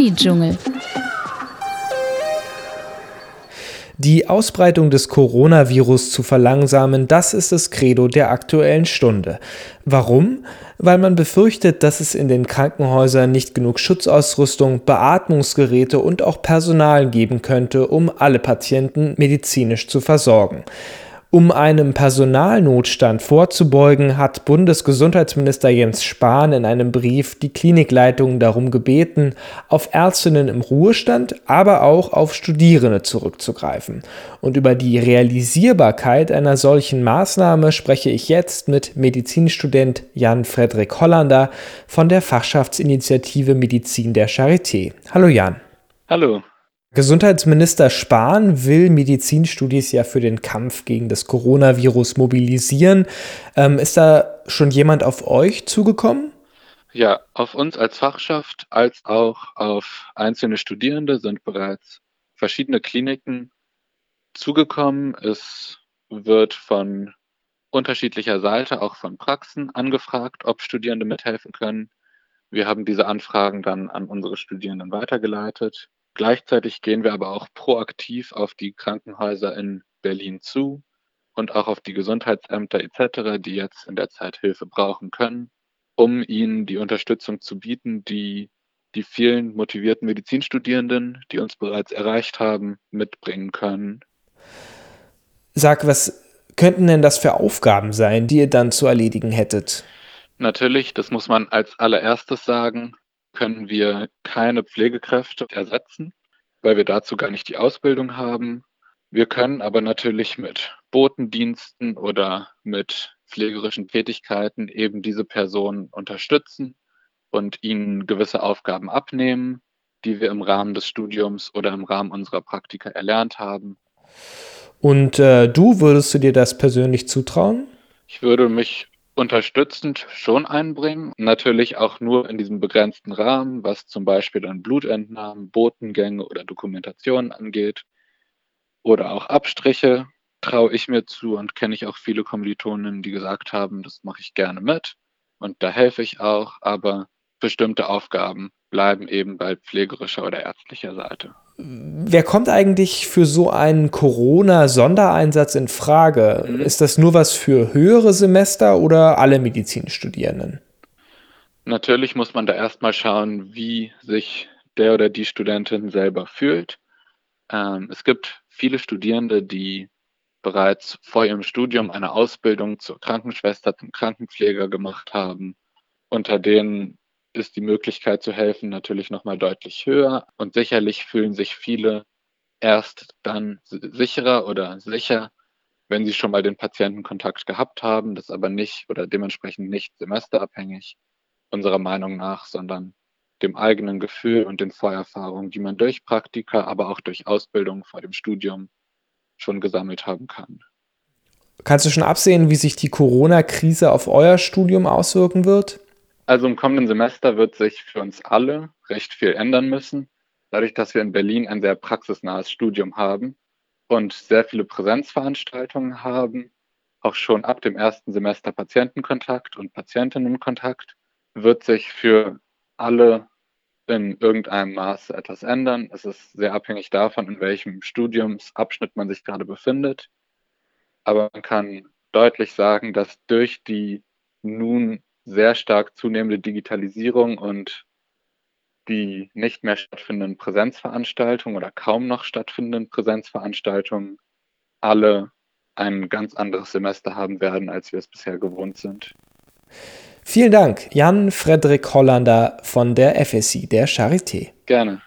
Uni-Dschungel. Die Ausbreitung des Coronavirus zu verlangsamen, das ist das Credo der aktuellen Stunde. Warum? Weil man befürchtet, dass es in den Krankenhäusern nicht genug Schutzausrüstung, Beatmungsgeräte und auch Personal geben könnte, um alle Patienten medizinisch zu versorgen. Um einem Personalnotstand vorzubeugen, hat Bundesgesundheitsminister Jens Spahn in einem Brief die Klinikleitungen darum gebeten, auf Ärztinnen im Ruhestand, aber auch auf Studierende zurückzugreifen. Und über die Realisierbarkeit einer solchen Maßnahme spreche ich jetzt mit Medizinstudent Jan Frederik Hollander von der Fachschaftsinitiative Medizin der Charité. Hallo Jan. Hallo. Gesundheitsminister Spahn will Medizinstudis ja für den Kampf gegen das Coronavirus mobilisieren. Ähm, ist da schon jemand auf euch zugekommen? Ja, auf uns als Fachschaft als auch auf einzelne Studierende sind bereits verschiedene Kliniken zugekommen. Es wird von unterschiedlicher Seite, auch von Praxen, angefragt, ob Studierende mithelfen können. Wir haben diese Anfragen dann an unsere Studierenden weitergeleitet. Gleichzeitig gehen wir aber auch proaktiv auf die Krankenhäuser in Berlin zu und auch auf die Gesundheitsämter etc., die jetzt in der Zeit Hilfe brauchen können, um ihnen die Unterstützung zu bieten, die die vielen motivierten Medizinstudierenden, die uns bereits erreicht haben, mitbringen können. Sag, was könnten denn das für Aufgaben sein, die ihr dann zu erledigen hättet? Natürlich, das muss man als allererstes sagen, können wir keine Pflegekräfte ersetzen, weil wir dazu gar nicht die Ausbildung haben. Wir können aber natürlich mit Botendiensten oder mit pflegerischen Tätigkeiten eben diese Personen unterstützen und ihnen gewisse Aufgaben abnehmen, die wir im Rahmen des Studiums oder im Rahmen unserer Praktika erlernt haben. Und äh, du, würdest du dir das persönlich zutrauen? Ich würde mich unterstützend schon einbringen. Natürlich auch nur in diesem begrenzten Rahmen, was zum Beispiel dann Blutentnahmen, Botengänge oder Dokumentationen angeht. Oder auch Abstriche traue ich mir zu und kenne ich auch viele Kommilitonen, die gesagt haben, das mache ich gerne mit und da helfe ich auch, aber bestimmte Aufgaben bleiben eben bei pflegerischer oder ärztlicher Seite. Wer kommt eigentlich für so einen Corona-Sondereinsatz in Frage? Mhm. Ist das nur was für höhere Semester oder alle Medizinstudierenden? Natürlich muss man da erstmal schauen, wie sich der oder die Studentin selber fühlt. Ähm, es gibt viele Studierende, die bereits vor ihrem Studium eine Ausbildung zur Krankenschwester, zum Krankenpfleger gemacht haben, unter denen ist die Möglichkeit zu helfen natürlich nochmal deutlich höher und sicherlich fühlen sich viele erst dann sicherer oder sicher, wenn sie schon mal den Patientenkontakt gehabt haben, das aber nicht oder dementsprechend nicht semesterabhängig unserer Meinung nach, sondern dem eigenen Gefühl und den Vorerfahrungen, die man durch Praktika, aber auch durch Ausbildung vor dem Studium schon gesammelt haben kann. Kannst du schon absehen, wie sich die Corona-Krise auf euer Studium auswirken wird? Also im kommenden Semester wird sich für uns alle recht viel ändern müssen, dadurch, dass wir in Berlin ein sehr praxisnahes Studium haben und sehr viele Präsenzveranstaltungen haben, auch schon ab dem ersten Semester Patientenkontakt und Patientinnenkontakt, wird sich für alle in irgendeinem Maße etwas ändern. Es ist sehr abhängig davon, in welchem Studiumsabschnitt man sich gerade befindet. Aber man kann deutlich sagen, dass durch die nun sehr stark zunehmende Digitalisierung und die nicht mehr stattfindenden Präsenzveranstaltungen oder kaum noch stattfindenden Präsenzveranstaltungen alle ein ganz anderes Semester haben werden, als wir es bisher gewohnt sind. Vielen Dank, Jan Frederik Hollander von der FSI der Charité. Gerne.